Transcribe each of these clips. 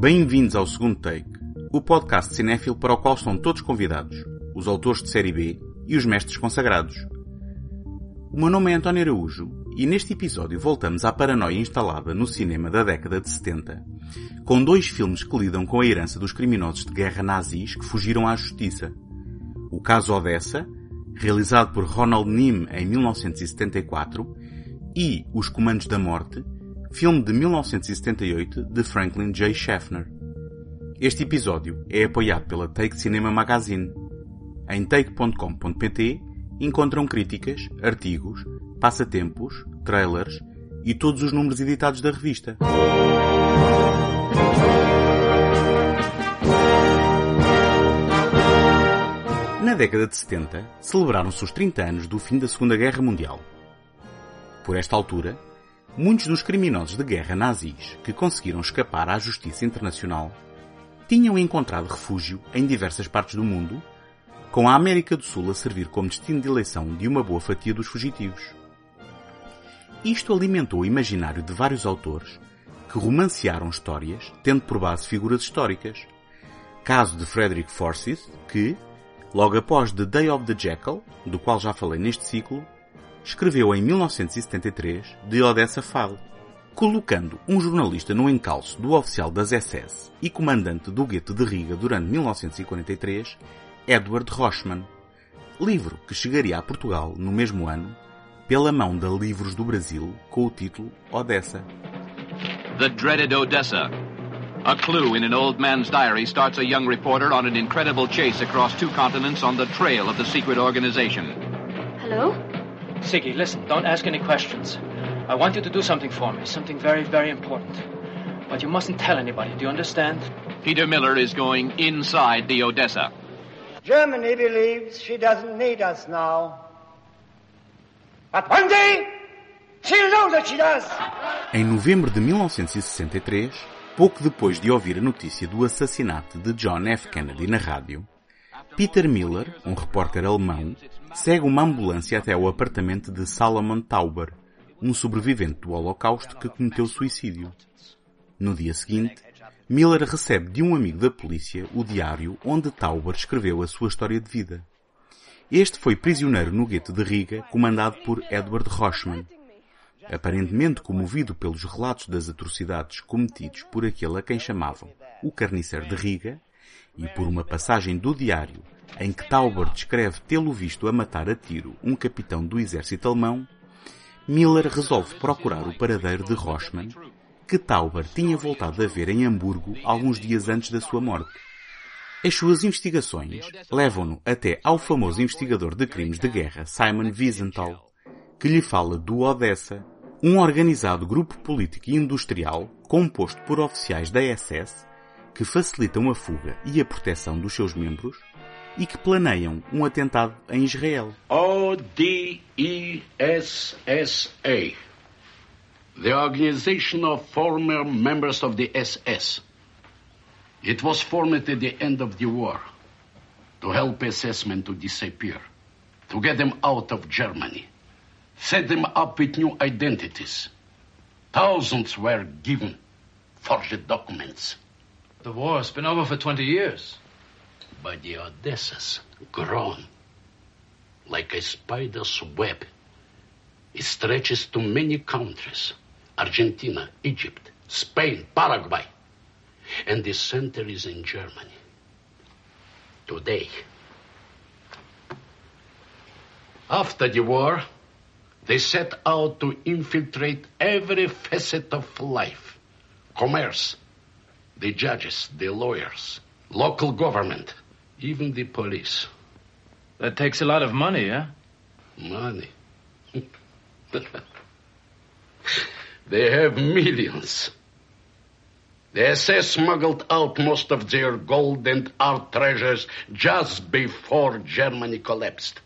Bem-vindos ao segundo take, o podcast cinéfilo para o qual estão todos convidados, os autores de série B e os mestres consagrados. O meu nome é António Araújo e neste episódio voltamos à paranoia instalada no cinema da década de 70, com dois filmes que lidam com a herança dos criminosos de guerra nazis que fugiram à justiça. O caso Odessa, realizado por Ronald Nim em 1974, e Os Comandos da Morte, filme de 1978 de Franklin J. Schaffner. Este episódio é apoiado pela Take Cinema Magazine. Em take.com.pt encontram críticas, artigos, passatempos, trailers e todos os números editados da revista. Na década de 70, celebraram-se os 30 anos do fim da Segunda Guerra Mundial. Por esta altura, muitos dos criminosos de guerra nazis que conseguiram escapar à justiça internacional tinham encontrado refúgio em diversas partes do mundo, com a América do Sul a servir como destino de eleição de uma boa fatia dos fugitivos. Isto alimentou o imaginário de vários autores que romancearam histórias tendo por base figuras históricas. Caso de Frederick Forsyth, que, logo após The Day of the Jackal, do qual já falei neste ciclo, escreveu em 1973 The Odessa File, colocando um jornalista no encalço do oficial das SS e comandante do gueto de Riga durante 1943, Edward Rochman, livro que chegaria a Portugal no mesmo ano pela mão da Livros do Brasil com o título Odessa. The dreaded Odessa. A clue in an old man's diary starts a young reporter on an incredible chase across two continents on the trail of the secret organization. Hello? Siggy, listen, don't ask any questions. I want you to do something for me, something very, very important. But you mustn't tell anybody, do you understand? Peter Miller is going inside the Odessa. Germany believes she doesn't need us now. But one day, she'll know that she does. Em novembro de 1963, pouco depois de ouvir a notícia do assassinato de John F. Kennedy na rádio, Peter Miller, um repórter alemão, segue uma ambulância até o apartamento de Salomon Tauber, um sobrevivente do Holocausto que cometeu suicídio. No dia seguinte, Miller recebe de um amigo da polícia o diário onde Tauber escreveu a sua história de vida. Este foi prisioneiro no gueto de Riga, comandado por Edward Rochman. Aparentemente comovido pelos relatos das atrocidades cometidos por aquele a quem chamavam o carniceiro de Riga, e por uma passagem do diário em que Tauber descreve tê-lo visto a matar a tiro um capitão do exército alemão, Miller resolve procurar o paradeiro de Rochman, que Tauber tinha voltado a ver em Hamburgo alguns dias antes da sua morte. As suas investigações levam-no até ao famoso investigador de crimes de guerra Simon Wiesenthal, que lhe fala do Odessa, um organizado grupo político e industrial composto por oficiais da SS que facilitam a fuga e a proteção dos seus membros e que planeiam um atentado em Israel. ODESSA, the Organization of Former Members of the SS. It was formed at the end of the war to help SS men to disappear, to get them out of Germany, set them up with new identities. Thousands were given forged documents. The war's been over for 20 years. But the Odessa's grown like a spider's web. It stretches to many countries Argentina, Egypt, Spain, Paraguay. And the center is in Germany. Today. After the war, they set out to infiltrate every facet of life commerce, the judges, the lawyers, local government, even the police. That takes a lot of money, huh? Money. they have millions. The SS smuggled out most of their gold and art treasures just before Germany collapsed.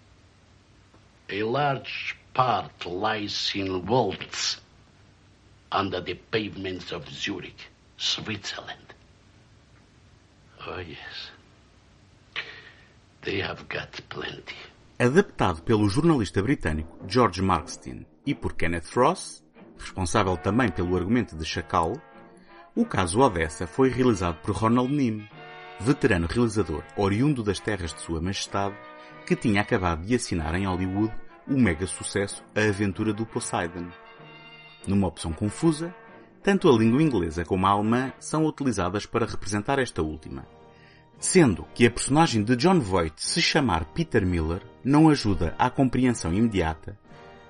A large part lies in vaults under the pavements of Zurich, Switzerland. Oh, yes. They have got plenty. Adaptado pelo jornalista britânico George Markstein e por Kenneth Ross, responsável também pelo argumento de Chacal, O caso Odessa foi realizado por Ronald Nim, veterano realizador oriundo das terras de Sua Majestade, que tinha acabado de assinar em Hollywood o mega sucesso A Aventura do Poseidon. Numa opção confusa, tanto a língua inglesa como a alemã são utilizadas para representar esta última. Sendo que a personagem de John Voight se chamar Peter Miller não ajuda à compreensão imediata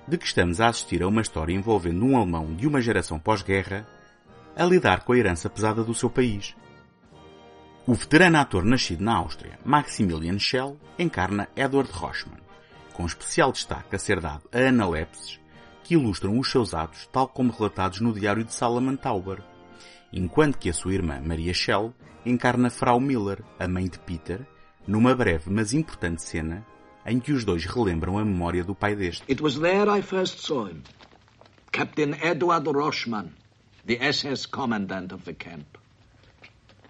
de que estamos a assistir a uma história envolvendo um alemão de uma geração pós-guerra a lidar com a herança pesada do seu país. O veterano ator nascido na Áustria, Maximilian Schell, encarna Edward Rochman, com especial destaque a ser dado a analepses que ilustram os seus atos tal como relatados no diário de Salomon Tauber, enquanto que a sua irmã Maria Schell encarna Frau Miller, a mãe de Peter, numa breve mas importante cena em que os dois relembram a memória do pai deste. It was there I first saw him. Captain Edward Rochman, the SS commandant of the camp.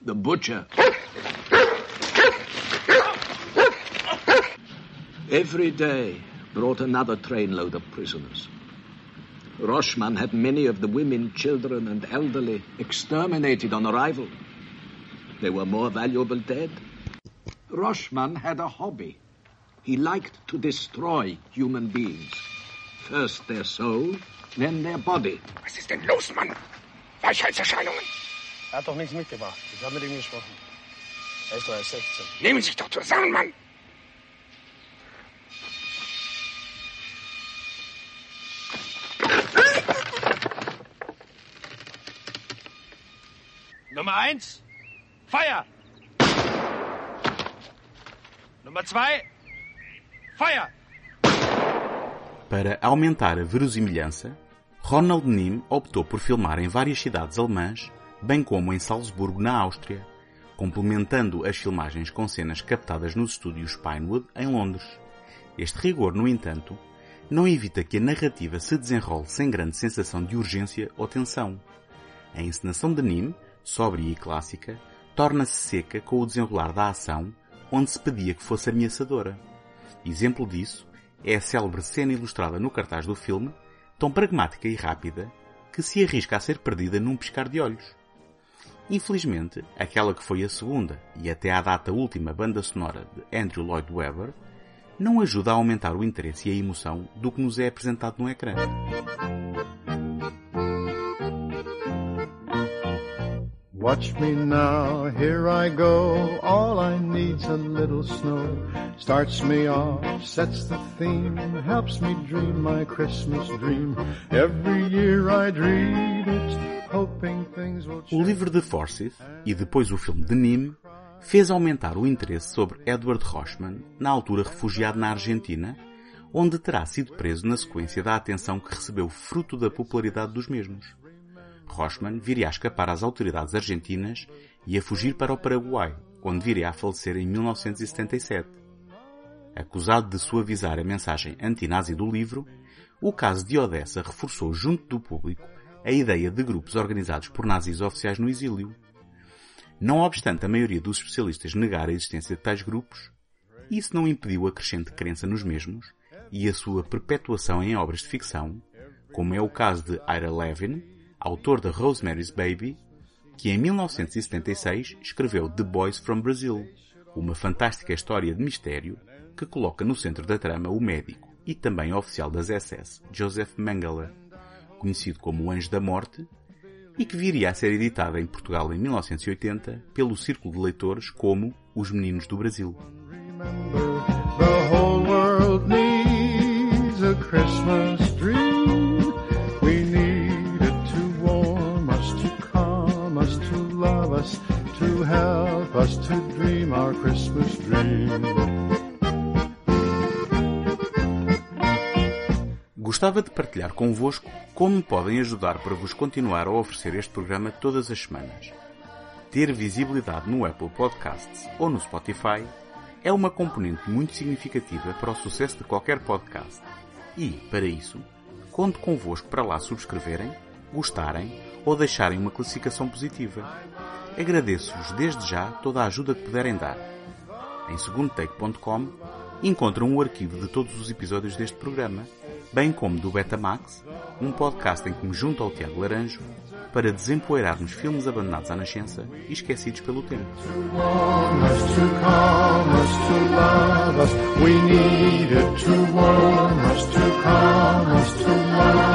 The butcher. Every day brought another trainload of prisoners. Rochman had many of the women, children, and elderly exterminated on arrival. They were more valuable dead. Rochman had a hobby. He liked to destroy human beings. First their soul, then their body. Was ist denn los, Mann? Weichheitserscheinungen. Er hat doch nichts mitgebracht. Ich habe mit ihm gesprochen. Er ist doch erst 16. Nehmen Sie sich doch zusammen, Mann. Nummer eins, Feuer! Nummer zwei, Feuer! Para aumentar a verosimilhança, Ronald Nim optou por filmar em várias cidades alemãs, bem como em Salzburgo, na Áustria, complementando as filmagens com cenas captadas nos estúdios Pinewood, em Londres. Este rigor, no entanto, não evita que a narrativa se desenrole sem grande sensação de urgência ou tensão. A encenação de Nim, sóbria e clássica, torna-se seca com o desenrolar da ação, onde se pedia que fosse ameaçadora. Exemplo disso é a célebre cena ilustrada no cartaz do filme, tão pragmática e rápida, que se arrisca a ser perdida num piscar de olhos. Infelizmente, aquela que foi a segunda e até à data última banda sonora de Andrew Lloyd Webber não ajuda a aumentar o interesse e a emoção do que nos é apresentado no ecrã. Watch me now, here I go. All I need's a little snow. Starts me off, sets the theme, helps me dream my Christmas dream. Every year I'd read it, hoping things will O change. livro de Forsyth e depois o filme de Nim fez aumentar o interesse sobre Edward Rochman, na altura refugiado na Argentina, onde terá sido preso na sequência da atenção que recebeu fruto da popularidade dos mesmos. Rochman viria a escapar às autoridades argentinas e a fugir para o Paraguai, onde viria a falecer em 1977. Acusado de suavizar a mensagem anti-nazi do livro, o caso de Odessa reforçou junto do público a ideia de grupos organizados por nazis oficiais no exílio. Não obstante a maioria dos especialistas negar a existência de tais grupos, isso não impediu a crescente crença nos mesmos e a sua perpetuação em obras de ficção, como é o caso de Ira Levin, autor de Rosemary's Baby, que em 1976 escreveu The Boys from Brazil, uma fantástica história de mistério que coloca no centro da trama o médico e também oficial das SS, Joseph Mengele, conhecido como o Anjo da Morte, e que viria a ser editada em Portugal em 1980 pelo Círculo de Leitores como Os Meninos do Brasil. The whole world needs a Christmas us to dream our Christmas dream. Gostava de partilhar convosco como podem ajudar para vos continuar a oferecer este programa todas as semanas. Ter visibilidade no Apple Podcasts ou no Spotify é uma componente muito significativa para o sucesso de qualquer podcast. E, para isso, conto convosco para lá subscreverem, gostarem ou deixarem uma classificação positiva. Agradeço-vos desde já toda a ajuda que puderem dar. Em segundotake.com encontram o arquivo de todos os episódios deste programa, bem como do Betamax, um podcast em que me junto ao Tiago Laranjo para desempoeirarmos filmes abandonados à nascença e esquecidos pelo tempo. to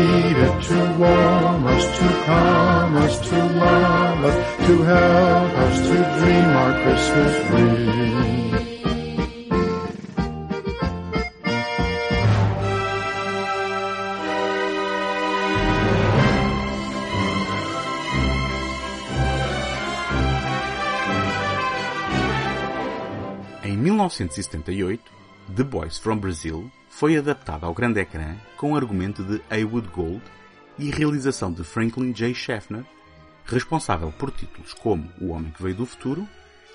us, to warm us, to calm us, to love us. To help us to dream our Christmas dream. Em 1978, The Boys from Brazil foi adaptada ao grande ecrã com argumento de Heywood Gold e realização de Franklin J. Schaffner, responsável por títulos como O Homem que Veio do Futuro,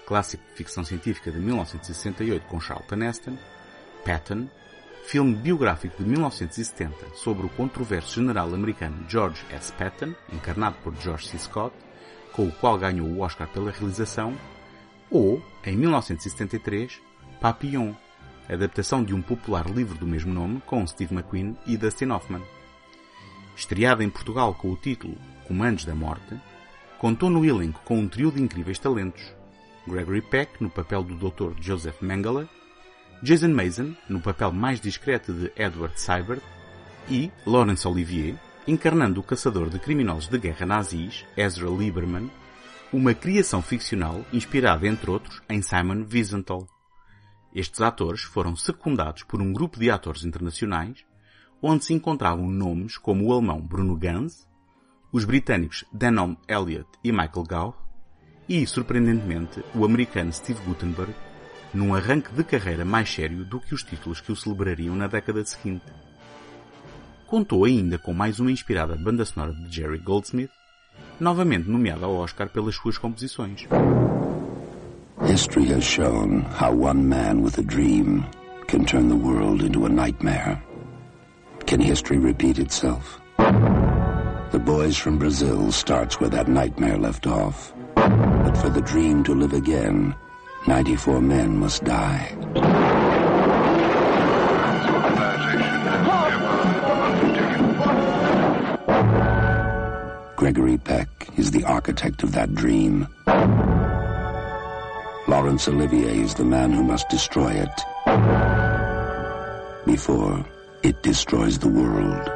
clássico de ficção científica de 1968 com Charlton Heston, Patton, filme biográfico de 1970 sobre o controverso general americano George S. Patton, encarnado por George C. Scott, com o qual ganhou o Oscar pela realização, ou, em 1973, Papillon, adaptação de um popular livro do mesmo nome com Steve McQueen e Dustin Hoffman. Estreada em Portugal com o título Comandos da Morte, contou no elenco com um trio de incríveis talentos. Gregory Peck no papel do Dr. Joseph Mengele, Jason Mason no papel mais discreto de Edward Seibert e Laurence Olivier encarnando o caçador de criminosos de guerra nazis Ezra Lieberman, uma criação ficcional inspirada, entre outros, em Simon Wiesenthal. Estes atores foram secundados por um grupo de atores internacionais, onde se encontravam nomes como o alemão Bruno Ganz, os britânicos Denholm Elliott e Michael Gough, e, surpreendentemente, o americano Steve Guttenberg, num arranque de carreira mais sério do que os títulos que o celebrariam na década seguinte. Contou ainda com mais uma inspirada banda sonora de Jerry Goldsmith, novamente nomeada ao Oscar pelas suas composições. History has shown how one man with a dream can turn the world into a nightmare. Can history repeat itself? The Boys from Brazil starts where that nightmare left off. But for the dream to live again, 94 men must die. Gregory Peck is the architect of that dream. Laurence Olivier is the man who must destroy it before it destroys the world.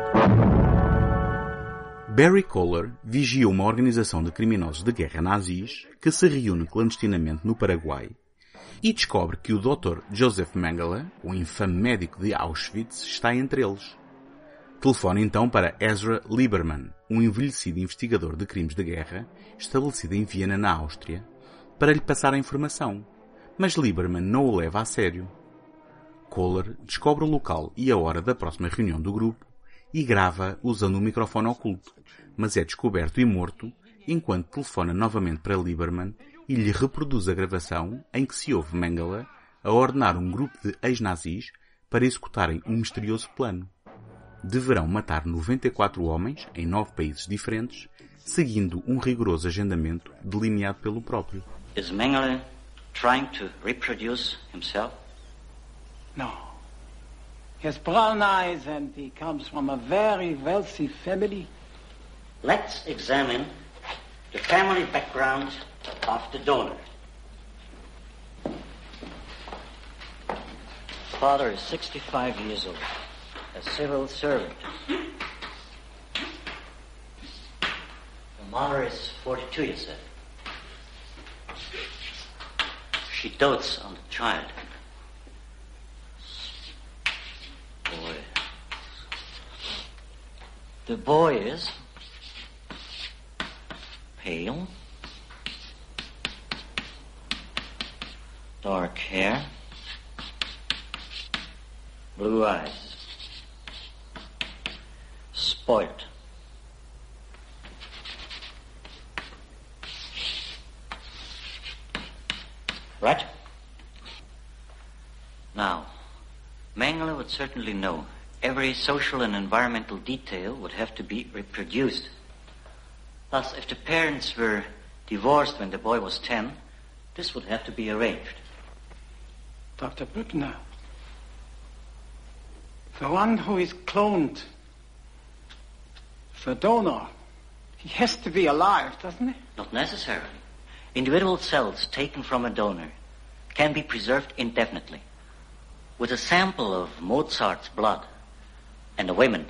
Barry Kohler vigia uma organização de criminosos de guerra nazis que se reúne clandestinamente no Paraguai e descobre que o Dr. Joseph Mengele, o infame médico de Auschwitz, está entre eles. Telefona então para Ezra Lieberman, um envelhecido investigador de crimes de guerra estabelecido em Viena, na Áustria, para lhe passar a informação, mas Lieberman não o leva a sério. Kohler descobre o local e a hora da próxima reunião do grupo e grava usando um microfone oculto, mas é descoberto e morto enquanto telefona novamente para Lieberman e lhe reproduz a gravação em que se ouve Mengele a ordenar um grupo de ex-nazis para executarem um misterioso plano. Deverão matar 94 homens em nove países diferentes, seguindo um rigoroso agendamento delineado pelo próprio. Is Mengele trying to reproduce himself? No. He has brown eyes and he comes from a very wealthy family. Let's examine the family background of the donor. Father is 65 years old, a civil servant. The mother is 42, years said. She dotes on the child. Boy. The boy is pale, dark hair, blue eyes, spoilt. Right? Now, Mengele would certainly know every social and environmental detail would have to be reproduced. Thus, if the parents were divorced when the boy was 10, this would have to be arranged. Dr. Büttner, the one who is cloned, the donor, He has to be alive, doesn't he? Not necessarily. Individual cells taken from a donor can be preserved indefinitely. With a sample of Mozart's blood and a women,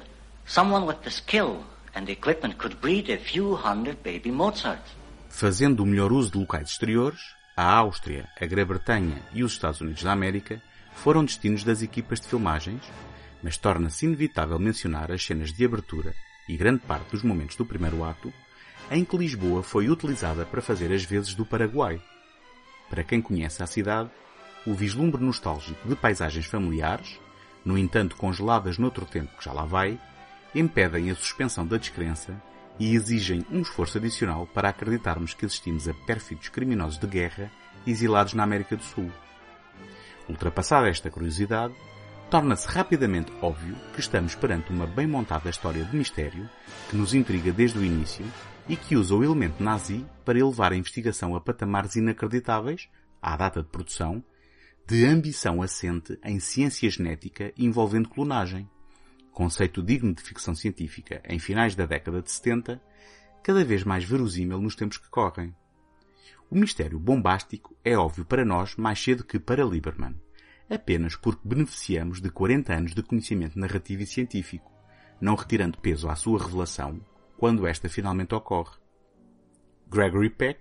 someone with the skill and the equipment could breed a few hundred baby Mozarts. Fazendo o melhor uso de locais exteriores, a Áustria, a Grã-Bretanha e os Estados Unidos da América foram destinos das equipas de filmagens, mas torna-se inevitável mencionar as cenas de abertura e grande parte dos momentos do primeiro ato, em que Lisboa foi utilizada para fazer as vezes do Paraguai. Para quem conhece a cidade, o vislumbre nostálgico de paisagens familiares, no entanto congeladas noutro tempo que já lá vai, impedem a suspensão da descrença e exigem um esforço adicional para acreditarmos que assistimos a pérfidos criminosos de guerra exilados na América do Sul. Ultrapassada esta curiosidade, torna-se rapidamente óbvio que estamos perante uma bem montada história de mistério que nos intriga desde o início e que usa o elemento nazi para elevar a investigação a patamares inacreditáveis, à data de produção, de ambição assente em ciência genética envolvendo clonagem. Conceito digno de ficção científica em finais da década de 70, cada vez mais verosímil nos tempos que correm. O mistério bombástico é óbvio para nós mais cedo que para Lieberman apenas porque beneficiamos de 40 anos de conhecimento narrativo e científico, não retirando peso à sua revelação quando esta finalmente ocorre. Gregory Peck,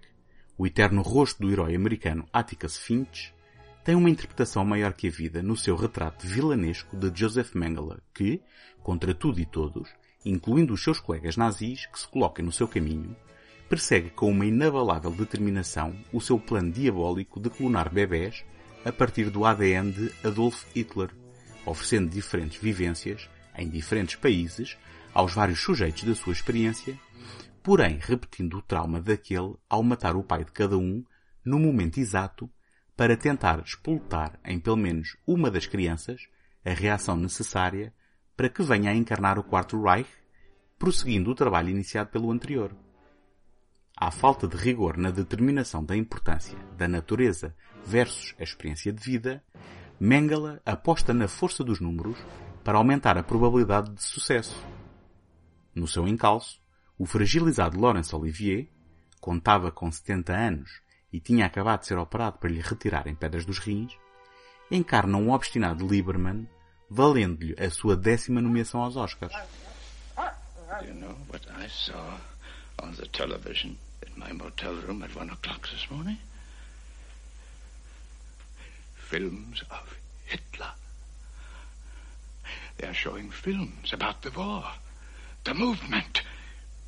o eterno rosto do herói americano Atticus Finch, tem uma interpretação maior que a vida no seu retrato vilanesco de Joseph Mengele, que, contra tudo e todos, incluindo os seus colegas nazis que se colocam no seu caminho, persegue com uma inabalável determinação o seu plano diabólico de clonar bebés a partir do ADN de Adolf Hitler, oferecendo diferentes vivências em diferentes países aos vários sujeitos da sua experiência, porém repetindo o trauma daquele ao matar o pai de cada um no momento exato para tentar explotar em pelo menos uma das crianças a reação necessária para que venha a encarnar o Quarto Reich, prosseguindo o trabalho iniciado pelo anterior. À falta de rigor na determinação da importância da natureza versus a experiência de vida, Mengele aposta na força dos números para aumentar a probabilidade de sucesso. No seu encalço, o fragilizado Laurence Olivier contava com 70 anos e tinha acabado de ser operado para lhe retirarem pedras dos rins, encarna um obstinado Lieberman, valendo-lhe a sua décima nomeação aos Oscars. You know what I saw on the television in my motel room at one o'clock this morning? Films of Hitler. They are showing films about the war, the movement.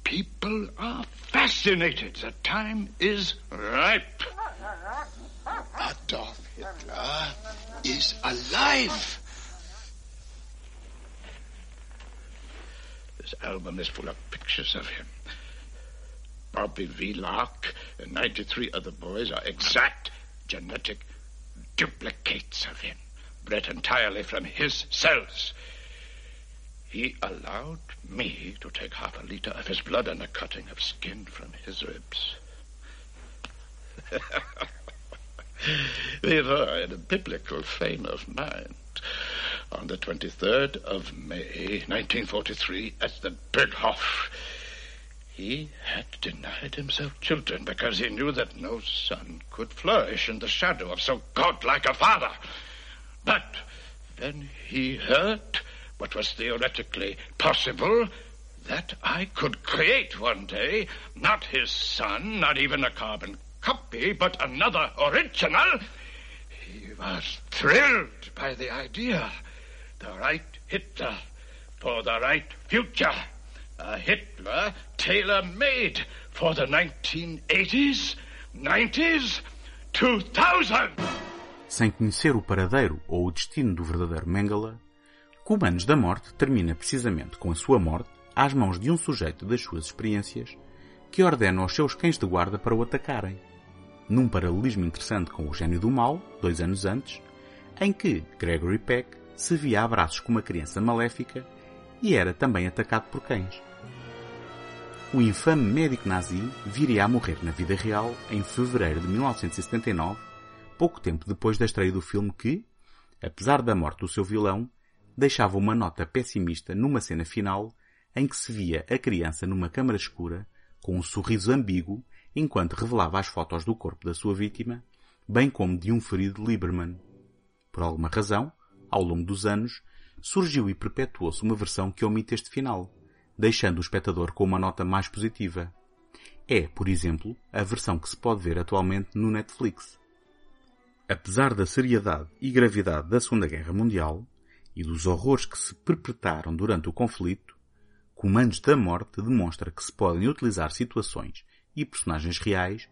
People are fascinated. The time is ripe. Adolf Hitler is alive. This album is full of pictures of him. Bobby Vlock and 93 other boys are exact genetic duplicates of him, bred entirely from his cells. He allowed me to take half a liter of his blood and a cutting of skin from his ribs. we were in a biblical frame of mind on the 23rd of May, 1943, at the Berghof. He had denied himself children because he knew that no son could flourish in the shadow of so godlike a father. But then he heard what was theoretically possible that I could create one day not his son, not even a carbon copy, but another original. He was thrilled by the idea. The right Hitler for the right future. A Hitler tailor made for the 1980s, 90s, 2000. Sem conhecer o paradeiro ou o destino do verdadeiro Mengele, Comandos da Morte termina precisamente com a sua morte às mãos de um sujeito das suas experiências que ordena aos seus cães de guarda para o atacarem. Num paralelismo interessante com o Gênio do Mal, dois anos antes, em que Gregory Peck se via a braços com uma criança maléfica e era também atacado por cães. O infame médico nazi viria a morrer na vida real em fevereiro de 1979, pouco tempo depois da estreia do filme que, apesar da morte do seu vilão, deixava uma nota pessimista numa cena final em que se via a criança numa câmara escura com um sorriso ambíguo enquanto revelava as fotos do corpo da sua vítima, bem como de um ferido Lieberman. Por alguma razão, ao longo dos anos, surgiu e perpetuou-se uma versão que omite este final, deixando o espectador com uma nota mais positiva. É, por exemplo, a versão que se pode ver atualmente no Netflix. Apesar da seriedade e gravidade da Segunda Guerra Mundial e dos horrores que se perpetraram durante o conflito, Comandos da Morte demonstra que se podem utilizar situações e personagens reais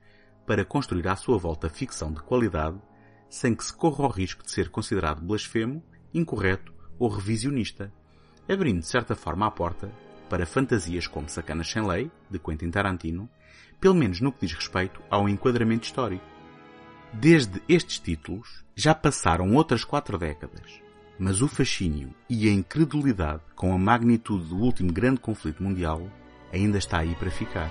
para construir à sua volta ficção de qualidade sem que se corra o risco de ser considerado blasfemo, incorreto ou revisionista, abrindo de certa forma a porta para fantasias como Sacanas Sem Lei, de Quentin Tarantino, pelo menos no que diz respeito ao enquadramento histórico. Desde estes títulos, já passaram outras quatro décadas, mas o fascínio e a incredulidade com a magnitude do último grande conflito mundial ainda está aí para ficar.